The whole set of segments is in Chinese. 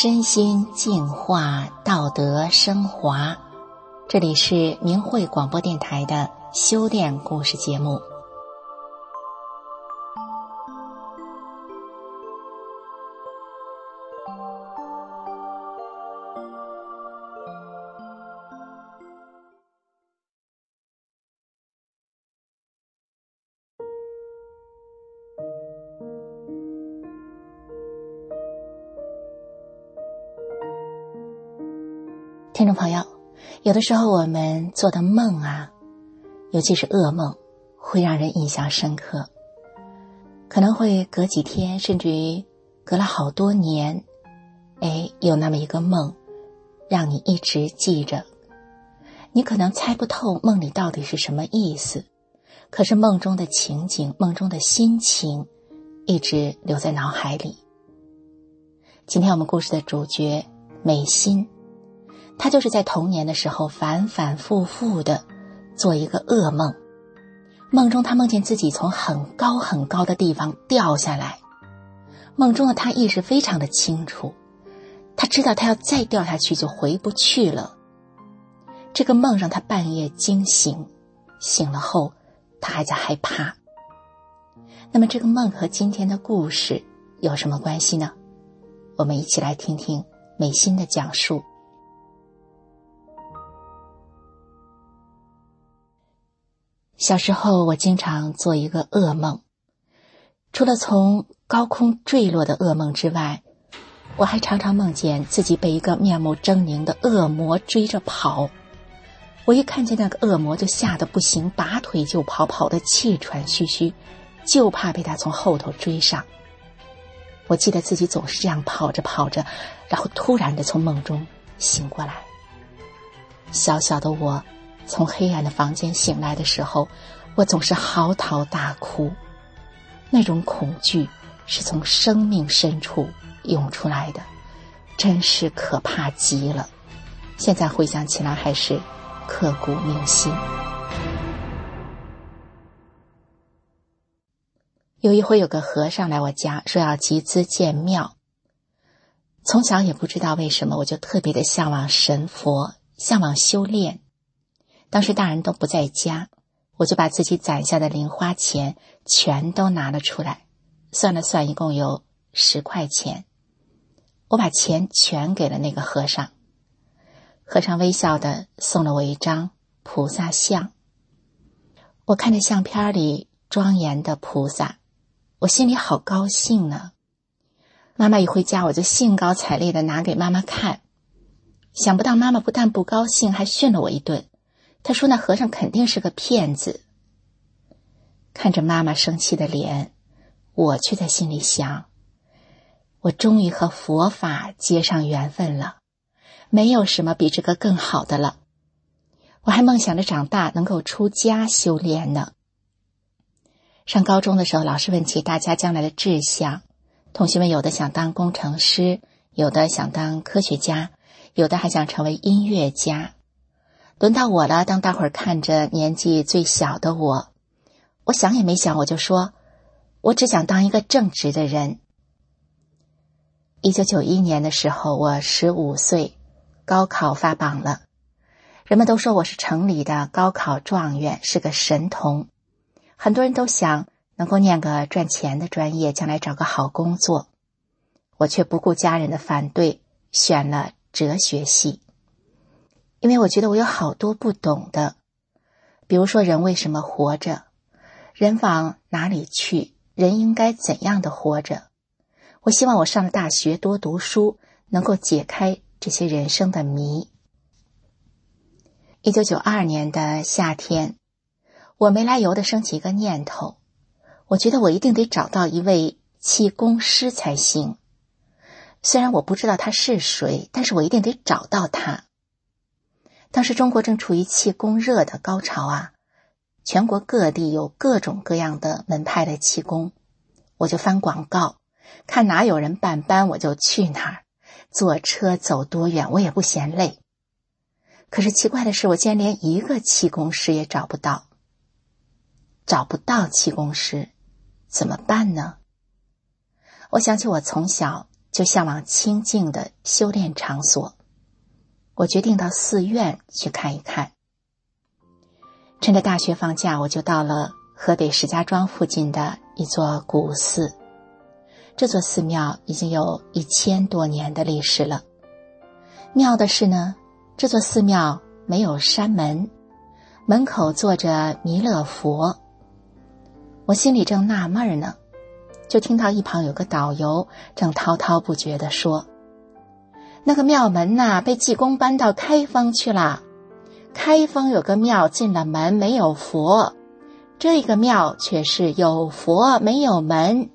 身心净化，道德升华。这里是明慧广播电台的修炼故事节目。听众朋友，有的时候我们做的梦啊，尤其是噩梦，会让人印象深刻。可能会隔几天，甚至于隔了好多年，哎，有那么一个梦，让你一直记着。你可能猜不透梦里到底是什么意思，可是梦中的情景、梦中的心情，一直留在脑海里。今天我们故事的主角美心。他就是在童年的时候反反复复的做一个噩梦，梦中他梦见自己从很高很高的地方掉下来，梦中的他意识非常的清楚，他知道他要再掉下去就回不去了。这个梦让他半夜惊醒，醒了后他还在害怕。那么这个梦和今天的故事有什么关系呢？我们一起来听听美心的讲述。小时候，我经常做一个噩梦，除了从高空坠落的噩梦之外，我还常常梦见自己被一个面目狰狞的恶魔追着跑。我一看见那个恶魔，就吓得不行，拔腿就跑，跑得气喘吁吁，就怕被他从后头追上。我记得自己总是这样跑着跑着，然后突然的从梦中醒过来。小小的我。从黑暗的房间醒来的时候，我总是嚎啕大哭，那种恐惧是从生命深处涌出来的，真是可怕极了。现在回想起来还是刻骨铭心。有一回，有个和尚来我家，说要集资建庙。从小也不知道为什么，我就特别的向往神佛，向往修炼。当时大人都不在家，我就把自己攒下的零花钱全都拿了出来，算了算，一共有十块钱。我把钱全给了那个和尚，和尚微笑的送了我一张菩萨像。我看着相片里庄严的菩萨，我心里好高兴呢。妈妈一回家，我就兴高采烈的拿给妈妈看，想不到妈妈不但不高兴，还训了我一顿。他说：“那和尚肯定是个骗子。”看着妈妈生气的脸，我却在心里想：“我终于和佛法结上缘分了，没有什么比这个更好的了。我还梦想着长大能够出家修炼呢。”上高中的时候，老师问起大家将来的志向，同学们有的想当工程师，有的想当科学家，有的还想成为音乐家。轮到我了。当大伙儿看着年纪最小的我，我想也没想，我就说：“我只想当一个正直的人。”一九九一年的时候，我十五岁，高考发榜了。人们都说我是城里的高考状元，是个神童。很多人都想能够念个赚钱的专业，将来找个好工作。我却不顾家人的反对，选了哲学系。因为我觉得我有好多不懂的，比如说人为什么活着，人往哪里去，人应该怎样的活着。我希望我上了大学多读书，能够解开这些人生的谜。一九九二年的夏天，我没来由的升起一个念头，我觉得我一定得找到一位气功师才行。虽然我不知道他是谁，但是我一定得找到他。当时中国正处于气功热的高潮啊，全国各地有各种各样的门派的气功，我就翻广告，看哪有人办班，我就去哪儿，坐车走多远我也不嫌累。可是奇怪的是，我竟然连一个气功师也找不到。找不到气功师，怎么办呢？我想起我从小就向往清静的修炼场所。我决定到寺院去看一看。趁着大学放假，我就到了河北石家庄附近的一座古寺。这座寺庙已经有一千多年的历史了。妙的是呢，这座寺庙没有山门，门口坐着弥勒佛。我心里正纳闷呢，就听到一旁有个导游正滔滔不绝地说：“那个庙门呐，被济公搬到开封去了。开封有个庙，进了门没有佛，这个庙却是有佛没有门。”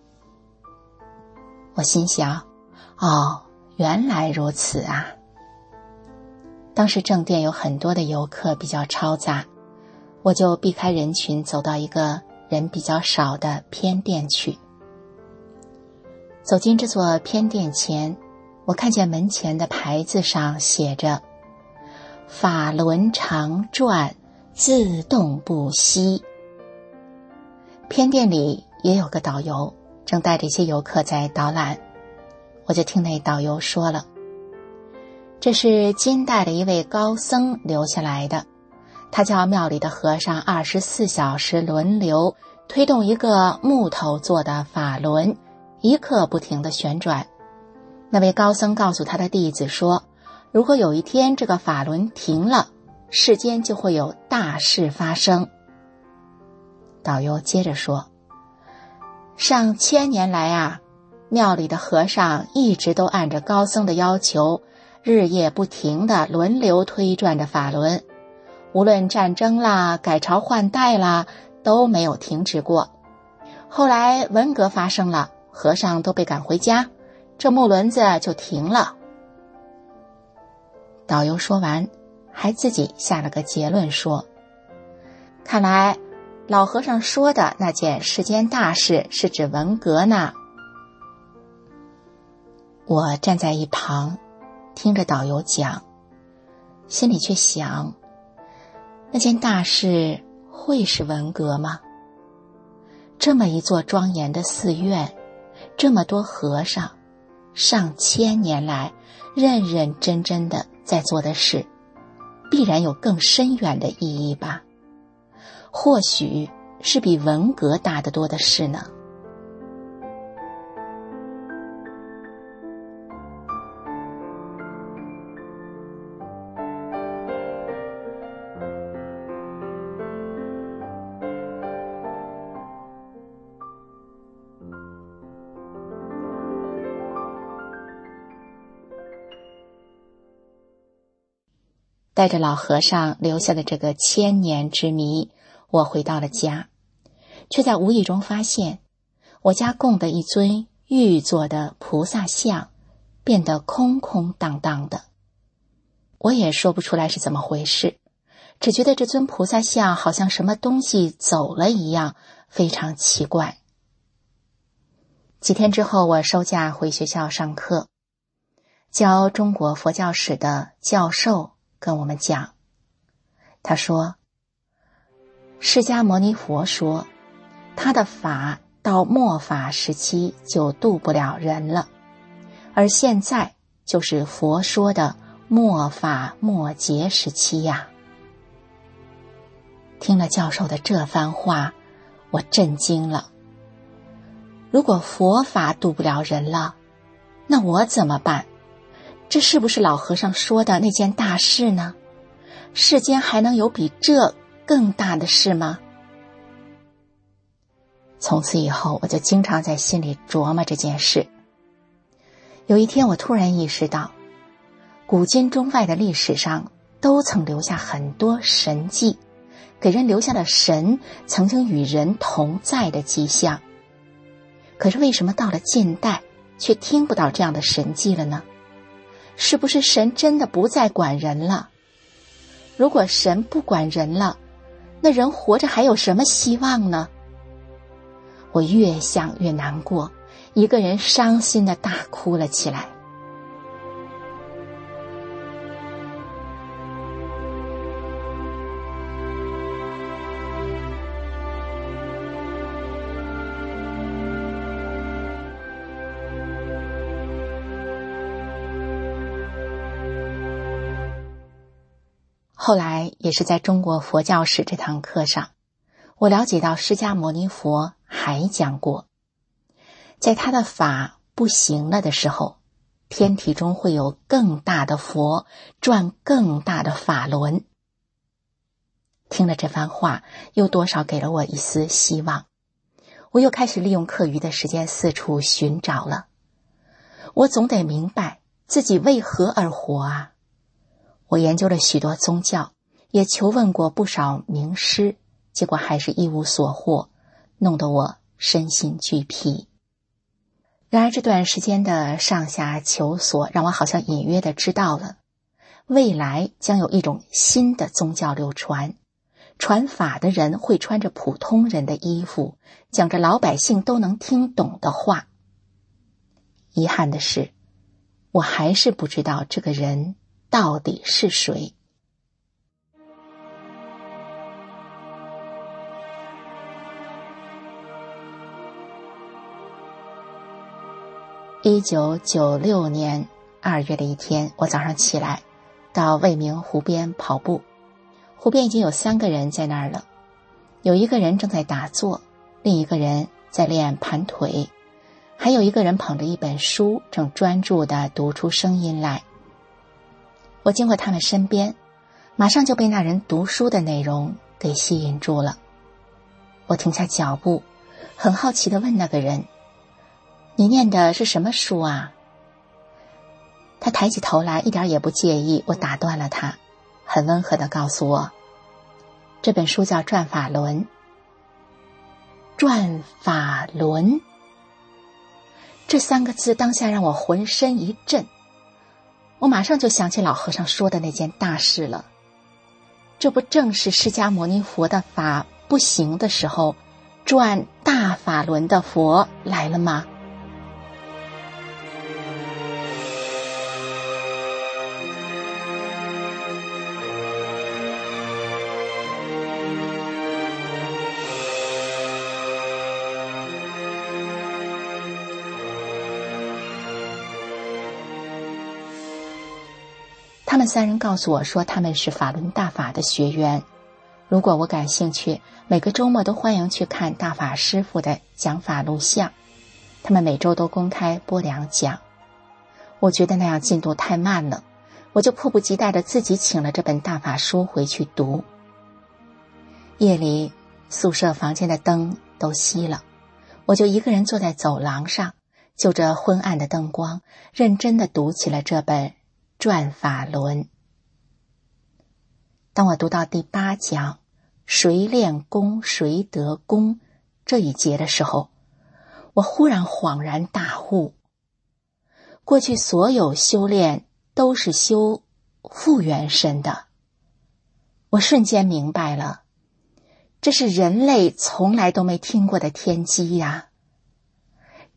我心想：“哦，原来如此啊！”当时正殿有很多的游客，比较嘈杂，我就避开人群，走到一个人比较少的偏殿去。走进这座偏殿前，我看见门前的牌子上写着“法轮常转，自动不息”。偏殿里也有个导游。正带着一些游客在导览，我就听那导游说了：“这是金代的一位高僧留下来的，他叫庙里的和尚二十四小时轮流推动一个木头做的法轮，一刻不停的旋转。那位高僧告诉他的弟子说，如果有一天这个法轮停了，世间就会有大事发生。”导游接着说。上千年来啊，庙里的和尚一直都按着高僧的要求，日夜不停的轮流推转着法轮，无论战争啦、改朝换代啦，都没有停止过。后来文革发生了，和尚都被赶回家，这木轮子就停了。导游说完，还自己下了个结论说：“看来。”老和尚说的那件世间大事是指文革呢。我站在一旁，听着导游讲，心里却想：那件大事会是文革吗？这么一座庄严的寺院，这么多和尚，上千年来认认真真的在做的事，必然有更深远的意义吧。或许是比文革大得多的事呢。带着老和尚留下的这个千年之谜。我回到了家，却在无意中发现，我家供的一尊玉做的菩萨像变得空空荡荡的。我也说不出来是怎么回事，只觉得这尊菩萨像好像什么东西走了一样，非常奇怪。几天之后，我收假回学校上课，教中国佛教史的教授跟我们讲，他说。释迦牟尼佛说：“他的法到末法时期就渡不了人了，而现在就是佛说的末法末劫时期呀。”听了教授的这番话，我震惊了。如果佛法渡不了人了，那我怎么办？这是不是老和尚说的那件大事呢？世间还能有比这？更大的事吗？从此以后，我就经常在心里琢磨这件事。有一天，我突然意识到，古今中外的历史上都曾留下很多神迹，给人留下了神曾经与人同在的迹象。可是，为什么到了近代却听不到这样的神迹了呢？是不是神真的不再管人了？如果神不管人了？那人活着还有什么希望呢？我越想越难过，一个人伤心的大哭了起来。后来也是在中国佛教史这堂课上，我了解到释迦牟尼佛还讲过，在他的法不行了的时候，天体中会有更大的佛转更大的法轮。听了这番话，又多少给了我一丝希望。我又开始利用课余的时间四处寻找了。我总得明白自己为何而活啊！我研究了许多宗教，也求问过不少名师，结果还是一无所获，弄得我身心俱疲。然而这段时间的上下求索，让我好像隐约的知道了，未来将有一种新的宗教流传，传法的人会穿着普通人的衣服，讲着老百姓都能听懂的话。遗憾的是，我还是不知道这个人到底是谁。一九九六年二月的一天，我早上起来，到未名湖边跑步，湖边已经有三个人在那儿了，有一个人正在打坐，另一个人在练盘腿。还有一个人捧着一本书，正专注的读出声音来。我经过他们身边，马上就被那人读书的内容给吸引住了。我停下脚步，很好奇的问那个人：“你念的是什么书啊？”他抬起头来，一点也不介意。我打断了他，很温和的告诉我：“这本书叫《转法轮》。”转法轮。这三个字当下让我浑身一震，我马上就想起老和尚说的那件大事了。这不正是释迦牟尼佛的法不行的时候，转大法轮的佛来了吗？他们三人告诉我说，他们是法轮大法的学员。如果我感兴趣，每个周末都欢迎去看大法师傅的讲法录像。他们每周都公开播两讲。我觉得那样进度太慢了，我就迫不及待的自己请了这本大法书回去读。夜里，宿舍房间的灯都熄了，我就一个人坐在走廊上，就着昏暗的灯光，认真的读起了这本。转法轮。当我读到第八讲“谁练功谁得功”这一节的时候，我忽然恍然大悟：过去所有修炼都是修复原身的。我瞬间明白了，这是人类从来都没听过的天机呀！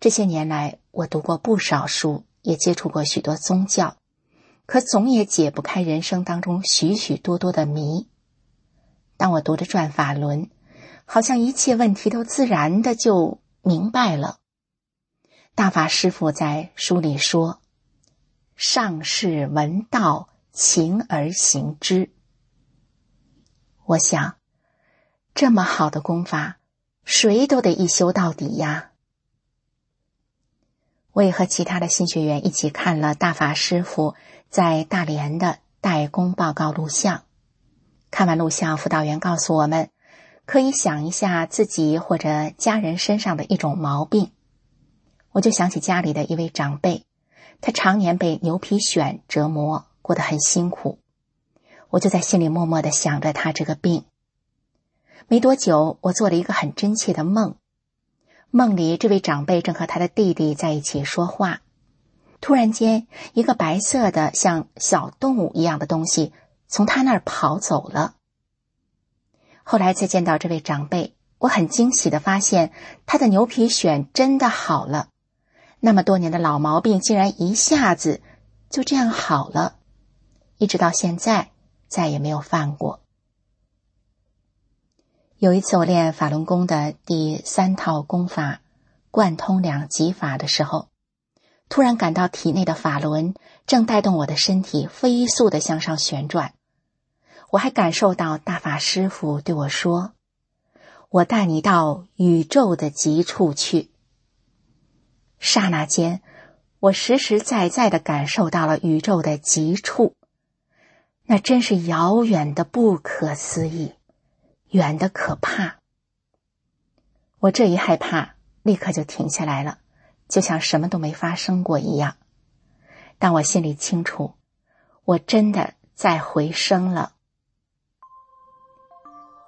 这些年来，我读过不少书，也接触过许多宗教。可总也解不开人生当中许许多多的谜。当我读着《转法轮》，好像一切问题都自然的就明白了。大法师父在书里说：“上士闻道，勤而行之。”我想，这么好的功法，谁都得一修到底呀。我也和其他的新学员一起看了大法师父。在大连的代工报告录像，看完录像，辅导员告诉我们，可以想一下自己或者家人身上的一种毛病。我就想起家里的一位长辈，他常年被牛皮癣折磨，过得很辛苦。我就在心里默默的想着他这个病。没多久，我做了一个很真切的梦，梦里这位长辈正和他的弟弟在一起说话。突然间，一个白色的像小动物一样的东西从他那儿跑走了。后来再见到这位长辈，我很惊喜的发现他的牛皮癣真的好了，那么多年的老毛病竟然一下子就这样好了，一直到现在再也没有犯过。有一次我练法轮功的第三套功法——贯通两极法的时候。突然感到体内的法轮正带动我的身体飞速的向上旋转，我还感受到大法师父对我说：“我带你到宇宙的极处去。”刹那间，我实实在在的感受到了宇宙的极处，那真是遥远的不可思议，远的可怕。我这一害怕，立刻就停下来了，就像什么都没发生过一样。但我心里清楚，我真的在回升了。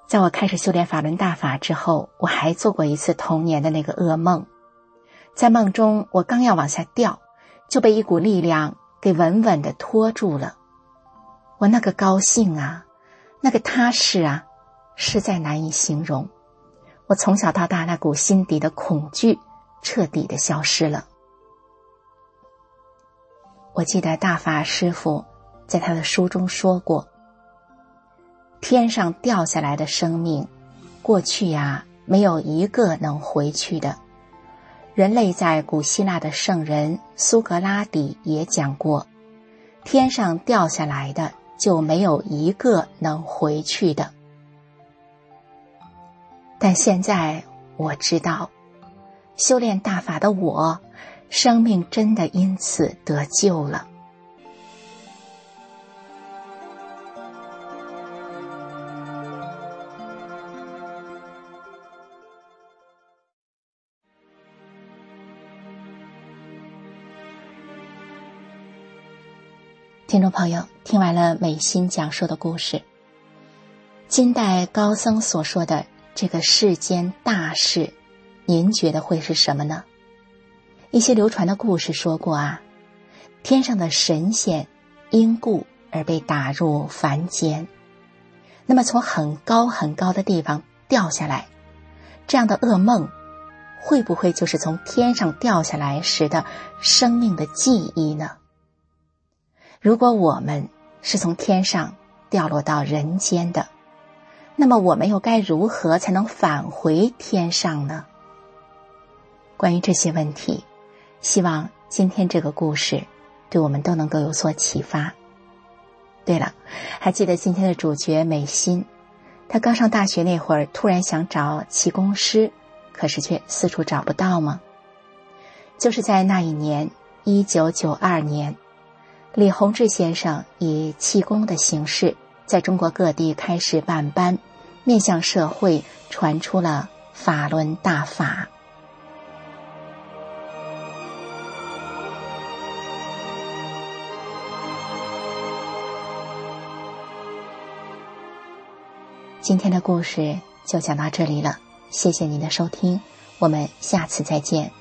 在我开始修炼法轮大法之后，我还做过一次童年的那个噩梦。在梦中，我刚要往下掉，就被一股力量给稳稳的拖住了。我那个高兴啊，那个踏实啊，实在难以形容。我从小到大那股心底的恐惧彻底的消失了。我记得大法师父在他的书中说过：“天上掉下来的生命，过去呀，没有一个能回去的。”人类在古希腊的圣人苏格拉底也讲过：“天上掉下来的就没有一个能回去的。”但现在我知道，修炼大法的我，生命真的因此得救了。听众朋友，听完了美心讲述的故事，金代高僧所说的这个世间大事，您觉得会是什么呢？一些流传的故事说过啊，天上的神仙因故而被打入凡间，那么从很高很高的地方掉下来，这样的噩梦，会不会就是从天上掉下来时的生命的记忆呢？如果我们是从天上掉落到人间的，那么我们又该如何才能返回天上呢？关于这些问题，希望今天这个故事对我们都能够有所启发。对了，还记得今天的主角美心，她刚上大学那会儿，突然想找气功师，可是却四处找不到吗？就是在那一年，一九九二年。李洪志先生以气功的形式，在中国各地开始办班，面向社会传出了法轮大法。今天的故事就讲到这里了，谢谢您的收听，我们下次再见。